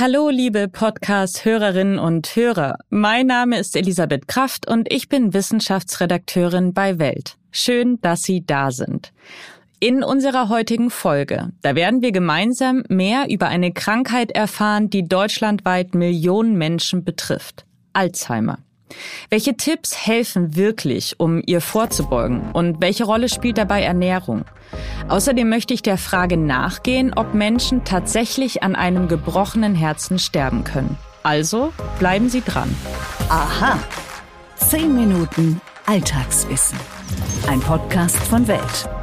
Hallo, liebe Podcast-Hörerinnen und Hörer. Mein Name ist Elisabeth Kraft und ich bin Wissenschaftsredakteurin bei Welt. Schön, dass Sie da sind. In unserer heutigen Folge, da werden wir gemeinsam mehr über eine Krankheit erfahren, die deutschlandweit Millionen Menschen betrifft. Alzheimer. Welche Tipps helfen wirklich, um ihr vorzubeugen? Und welche Rolle spielt dabei Ernährung? Außerdem möchte ich der Frage nachgehen, ob Menschen tatsächlich an einem gebrochenen Herzen sterben können. Also bleiben Sie dran. Aha. Zehn Minuten Alltagswissen. Ein Podcast von Welt.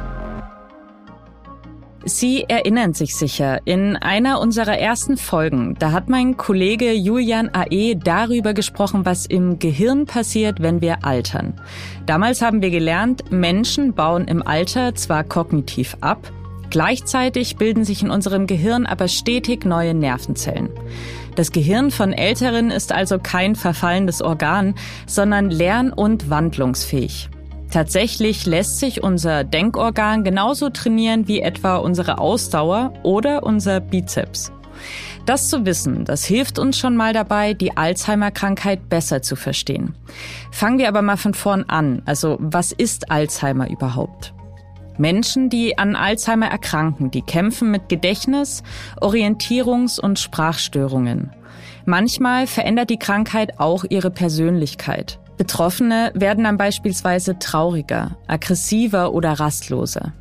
Sie erinnern sich sicher, in einer unserer ersten Folgen, da hat mein Kollege Julian A.E. darüber gesprochen, was im Gehirn passiert, wenn wir altern. Damals haben wir gelernt, Menschen bauen im Alter zwar kognitiv ab, gleichzeitig bilden sich in unserem Gehirn aber stetig neue Nervenzellen. Das Gehirn von Älteren ist also kein verfallendes Organ, sondern lern- und wandlungsfähig. Tatsächlich lässt sich unser Denkorgan genauso trainieren wie etwa unsere Ausdauer oder unser Bizeps. Das zu wissen, das hilft uns schon mal dabei, die Alzheimer-Krankheit besser zu verstehen. Fangen wir aber mal von vorn an. Also, was ist Alzheimer überhaupt? Menschen, die an Alzheimer erkranken, die kämpfen mit Gedächtnis, Orientierungs- und Sprachstörungen. Manchmal verändert die Krankheit auch ihre Persönlichkeit. Betroffene werden dann beispielsweise trauriger, aggressiver oder rastloser.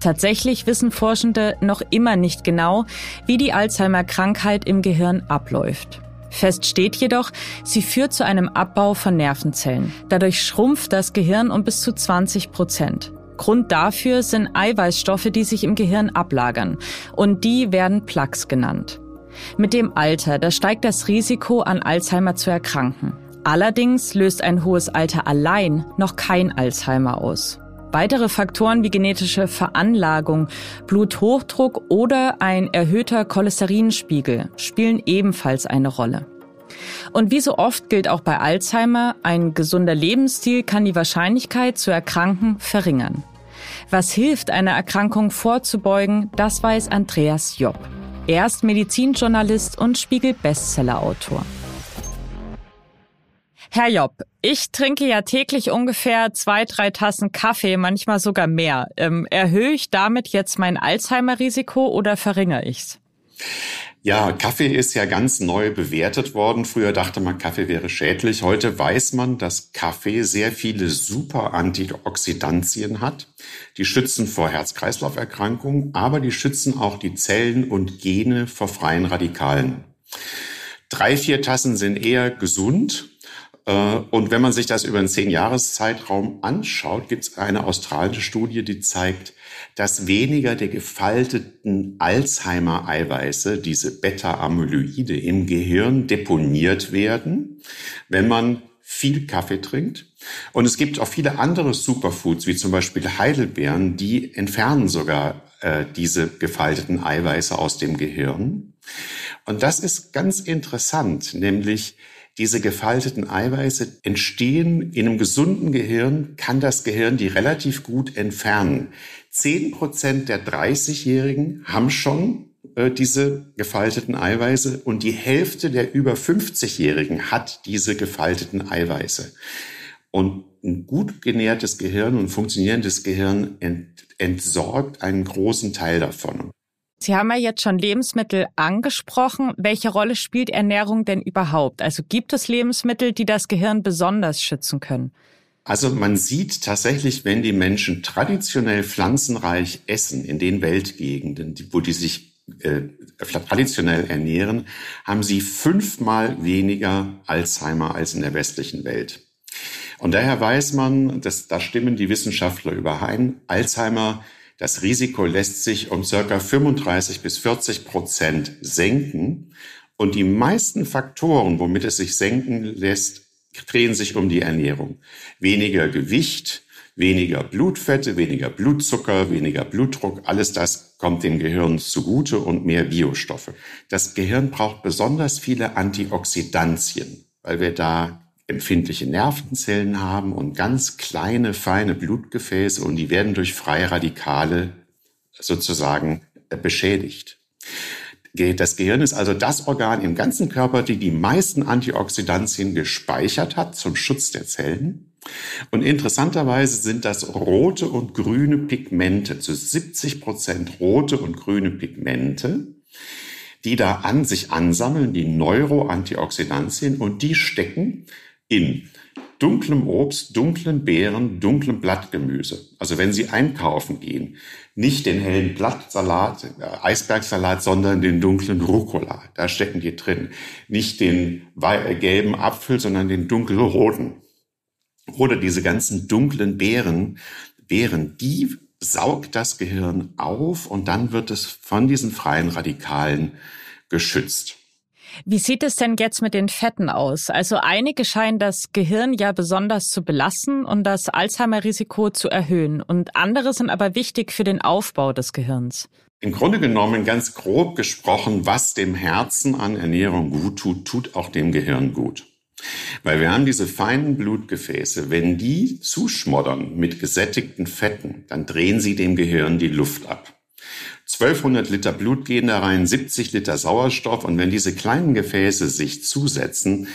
Tatsächlich wissen Forschende noch immer nicht genau, wie die Alzheimer-Krankheit im Gehirn abläuft. Fest steht jedoch, sie führt zu einem Abbau von Nervenzellen. Dadurch schrumpft das Gehirn um bis zu 20 Prozent. Grund dafür sind Eiweißstoffe, die sich im Gehirn ablagern. Und die werden Plaques genannt. Mit dem Alter, da steigt das Risiko, an Alzheimer zu erkranken. Allerdings löst ein hohes Alter allein noch kein Alzheimer aus. Weitere Faktoren wie genetische Veranlagung, Bluthochdruck oder ein erhöhter Cholesterinspiegel spielen ebenfalls eine Rolle. Und wie so oft gilt auch bei Alzheimer, ein gesunder Lebensstil kann die Wahrscheinlichkeit zu erkranken verringern. Was hilft, einer Erkrankung vorzubeugen, das weiß Andreas Job. Er ist Medizinjournalist und Spiegel-Bestseller-Autor. Herr Job, ich trinke ja täglich ungefähr zwei, drei Tassen Kaffee, manchmal sogar mehr. Ähm, erhöhe ich damit jetzt mein Alzheimer-Risiko oder verringere ich's? Ja, Kaffee ist ja ganz neu bewertet worden. Früher dachte man, Kaffee wäre schädlich. Heute weiß man, dass Kaffee sehr viele super Antioxidantien hat. Die schützen vor Herz-Kreislauf-Erkrankungen, aber die schützen auch die Zellen und Gene vor freien Radikalen. Drei, vier Tassen sind eher gesund und wenn man sich das über einen Zehn-Jahres-Zeitraum anschaut, gibt es eine australische Studie, die zeigt, dass weniger der gefalteten Alzheimer-Eiweiße, diese Beta-Amyloide im Gehirn deponiert werden, wenn man viel Kaffee trinkt. Und es gibt auch viele andere Superfoods, wie zum Beispiel Heidelbeeren, die entfernen sogar äh, diese gefalteten Eiweiße aus dem Gehirn. Und das ist ganz interessant, nämlich diese gefalteten Eiweiße entstehen in einem gesunden Gehirn, kann das Gehirn die relativ gut entfernen. Zehn Prozent der 30-Jährigen haben schon äh, diese gefalteten Eiweiße und die Hälfte der über 50-Jährigen hat diese gefalteten Eiweiße. Und ein gut genährtes Gehirn und funktionierendes Gehirn ent entsorgt einen großen Teil davon. Sie haben ja jetzt schon Lebensmittel angesprochen. Welche Rolle spielt Ernährung denn überhaupt? Also gibt es Lebensmittel, die das Gehirn besonders schützen können? Also man sieht tatsächlich, wenn die Menschen traditionell pflanzenreich essen in den Weltgegenden, wo die sich äh, traditionell ernähren, haben sie fünfmal weniger Alzheimer als in der westlichen Welt. Und daher weiß man, dass da stimmen die Wissenschaftler überein, Alzheimer das Risiko lässt sich um circa 35 bis 40 Prozent senken. Und die meisten Faktoren, womit es sich senken lässt, drehen sich um die Ernährung. Weniger Gewicht, weniger Blutfette, weniger Blutzucker, weniger Blutdruck, alles das kommt dem Gehirn zugute und mehr Biostoffe. Das Gehirn braucht besonders viele Antioxidantien, weil wir da empfindliche Nervenzellen haben und ganz kleine, feine Blutgefäße und die werden durch freie Radikale sozusagen äh, beschädigt. Das Gehirn ist also das Organ im ganzen Körper, die die meisten Antioxidantien gespeichert hat zum Schutz der Zellen. Und interessanterweise sind das rote und grüne Pigmente, zu 70 Prozent rote und grüne Pigmente, die da an sich ansammeln, die Neuroantioxidantien, und die stecken in dunklem Obst, dunklen Beeren, dunklem Blattgemüse. Also wenn Sie einkaufen gehen, nicht den hellen Blattsalat, äh, Eisbergsalat, sondern den dunklen Rucola. Da stecken die drin. Nicht den äh, gelben Apfel, sondern den dunkelroten. Oder diese ganzen dunklen Beeren, Beeren, die saugt das Gehirn auf und dann wird es von diesen freien Radikalen geschützt. Wie sieht es denn jetzt mit den Fetten aus? Also einige scheinen das Gehirn ja besonders zu belasten und das Alzheimer-Risiko zu erhöhen und andere sind aber wichtig für den Aufbau des Gehirns. Im Grunde genommen, ganz grob gesprochen, was dem Herzen an Ernährung gut tut, tut auch dem Gehirn gut. Weil wir haben diese feinen Blutgefäße, wenn die zuschmoddern mit gesättigten Fetten, dann drehen sie dem Gehirn die Luft ab. 1200 Liter Blut gehen da rein, 70 Liter Sauerstoff. Und wenn diese kleinen Gefäße sich zusetzen,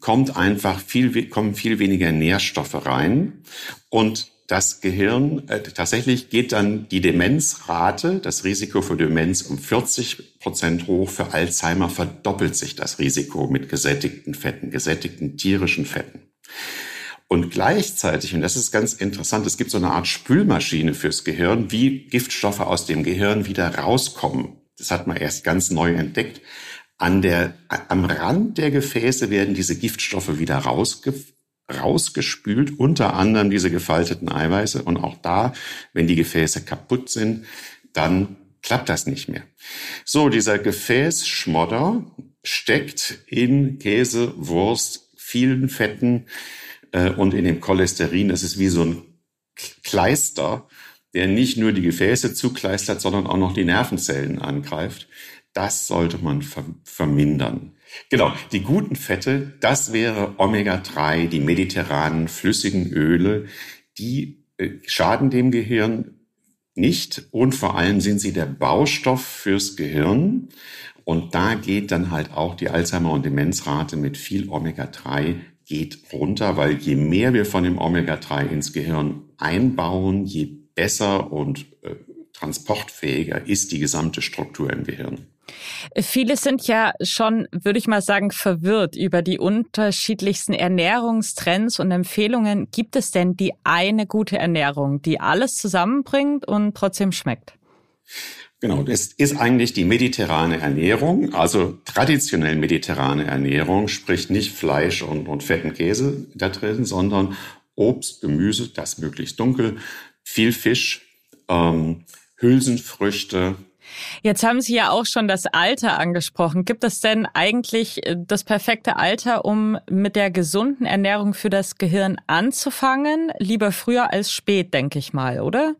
kommt einfach viel, kommen viel weniger Nährstoffe rein. Und das Gehirn, äh, tatsächlich geht dann die Demenzrate, das Risiko für Demenz um 40 Prozent hoch. Für Alzheimer verdoppelt sich das Risiko mit gesättigten Fetten, gesättigten tierischen Fetten. Und gleichzeitig, und das ist ganz interessant, es gibt so eine Art Spülmaschine fürs Gehirn, wie Giftstoffe aus dem Gehirn wieder rauskommen. Das hat man erst ganz neu entdeckt. An der, am Rand der Gefäße werden diese Giftstoffe wieder rausge, rausgespült, unter anderem diese gefalteten Eiweiße. Und auch da, wenn die Gefäße kaputt sind, dann klappt das nicht mehr. So, dieser Gefäßschmodder steckt in Käse, Wurst, vielen Fetten, äh, und in dem Cholesterin, das ist wie so ein Kleister, der nicht nur die Gefäße zukleistert, sondern auch noch die Nervenzellen angreift. Das sollte man ver vermindern. Genau, die guten Fette, das wäre Omega-3, die mediterranen flüssigen Öle, die äh, schaden dem Gehirn nicht und vor allem sind sie der Baustoff fürs Gehirn. Und da geht dann halt auch die Alzheimer- und Demenzrate mit viel Omega-3 geht runter, weil je mehr wir von dem Omega-3 ins Gehirn einbauen, je besser und äh, transportfähiger ist die gesamte Struktur im Gehirn. Viele sind ja schon, würde ich mal sagen, verwirrt über die unterschiedlichsten Ernährungstrends und Empfehlungen. Gibt es denn die eine gute Ernährung, die alles zusammenbringt und trotzdem schmeckt? Genau, das ist eigentlich die mediterrane Ernährung, also traditionell mediterrane Ernährung, sprich nicht Fleisch und, und fetten Käse da drin, sondern Obst, Gemüse, das möglichst dunkel, viel Fisch, ähm, Hülsenfrüchte, Jetzt haben Sie ja auch schon das Alter angesprochen. Gibt es denn eigentlich äh, das perfekte Alter, um mit der gesunden Ernährung für das Gehirn anzufangen? Lieber früher als spät, denke ich mal, oder?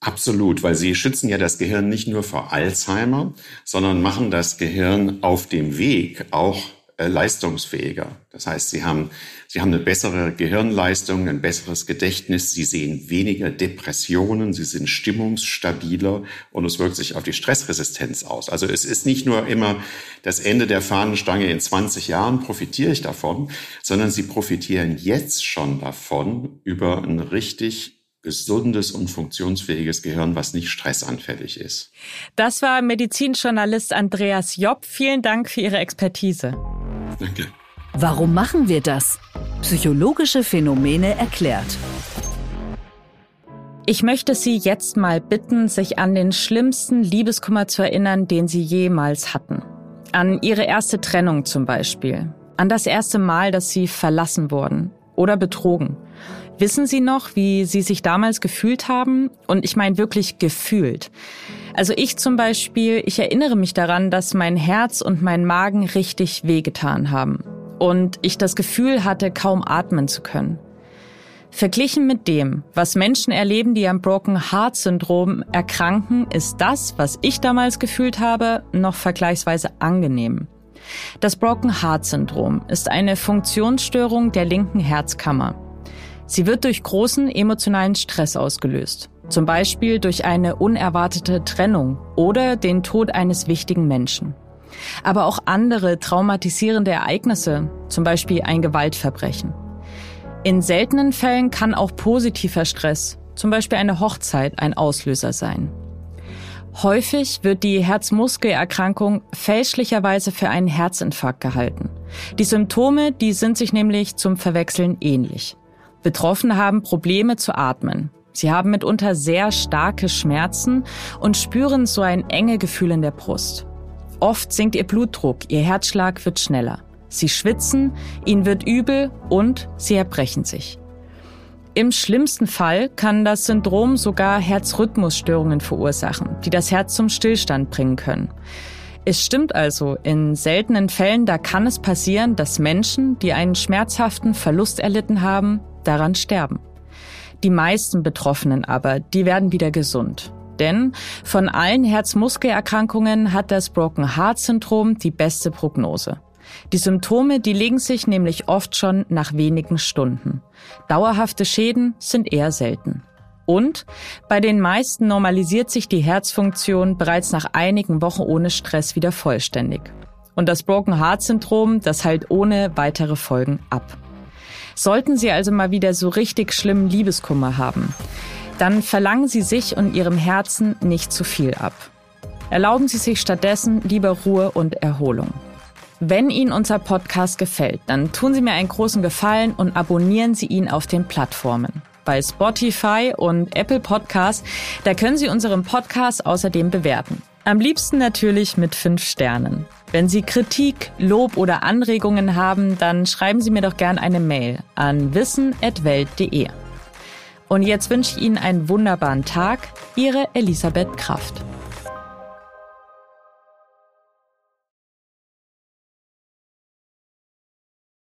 Absolut, weil sie schützen ja das Gehirn nicht nur vor Alzheimer, sondern machen das Gehirn auf dem Weg auch äh, leistungsfähiger. Das heißt, sie haben, sie haben eine bessere Gehirnleistung, ein besseres Gedächtnis, sie sehen weniger Depressionen, sie sind stimmungsstabiler und es wirkt sich auf die Stressresistenz aus. Also es ist nicht nur immer das Ende der Fahnenstange in 20 Jahren profitiere ich davon, sondern sie profitieren jetzt schon davon über ein richtig gesundes und funktionsfähiges Gehirn, was nicht stressanfällig ist. Das war Medizinjournalist Andreas Jopp. Vielen Dank für Ihre Expertise. Danke. Warum machen wir das? Psychologische Phänomene erklärt. Ich möchte Sie jetzt mal bitten, sich an den schlimmsten Liebeskummer zu erinnern, den Sie jemals hatten. An Ihre erste Trennung zum Beispiel. An das erste Mal, dass Sie verlassen wurden oder betrogen. Wissen Sie noch, wie Sie sich damals gefühlt haben? Und ich meine wirklich gefühlt. Also ich zum Beispiel, ich erinnere mich daran, dass mein Herz und mein Magen richtig wehgetan haben. Und ich das Gefühl hatte, kaum atmen zu können. Verglichen mit dem, was Menschen erleben, die am Broken Heart Syndrom erkranken, ist das, was ich damals gefühlt habe, noch vergleichsweise angenehm. Das Broken Heart Syndrom ist eine Funktionsstörung der linken Herzkammer. Sie wird durch großen emotionalen Stress ausgelöst. Zum Beispiel durch eine unerwartete Trennung oder den Tod eines wichtigen Menschen. Aber auch andere traumatisierende Ereignisse, zum Beispiel ein Gewaltverbrechen. In seltenen Fällen kann auch positiver Stress, zum Beispiel eine Hochzeit, ein Auslöser sein. Häufig wird die Herzmuskelerkrankung fälschlicherweise für einen Herzinfarkt gehalten. Die Symptome, die sind sich nämlich zum Verwechseln ähnlich. Betroffene haben Probleme zu atmen. Sie haben mitunter sehr starke Schmerzen und spüren so ein enge Gefühl in der Brust. Oft sinkt ihr Blutdruck, ihr Herzschlag wird schneller. Sie schwitzen, ihnen wird übel und sie erbrechen sich. Im schlimmsten Fall kann das Syndrom sogar Herzrhythmusstörungen verursachen, die das Herz zum Stillstand bringen können. Es stimmt also, in seltenen Fällen, da kann es passieren, dass Menschen, die einen schmerzhaften Verlust erlitten haben, daran sterben. Die meisten Betroffenen aber, die werden wieder gesund. Denn von allen Herzmuskelerkrankungen hat das Broken Heart Syndrom die beste Prognose. Die Symptome, die legen sich nämlich oft schon nach wenigen Stunden. Dauerhafte Schäden sind eher selten. Und bei den meisten normalisiert sich die Herzfunktion bereits nach einigen Wochen ohne Stress wieder vollständig. Und das Broken Heart Syndrom, das heilt ohne weitere Folgen ab. Sollten Sie also mal wieder so richtig schlimmen Liebeskummer haben, dann verlangen Sie sich und Ihrem Herzen nicht zu viel ab. Erlauben Sie sich stattdessen lieber Ruhe und Erholung. Wenn Ihnen unser Podcast gefällt, dann tun Sie mir einen großen Gefallen und abonnieren Sie ihn auf den Plattformen. Bei Spotify und Apple Podcasts, da können Sie unseren Podcast außerdem bewerten. Am liebsten natürlich mit fünf Sternen. Wenn Sie Kritik, Lob oder Anregungen haben, dann schreiben Sie mir doch gern eine Mail an wissen.welt.de. Und jetzt wünsche ich Ihnen einen wunderbaren Tag. Ihre Elisabeth Kraft.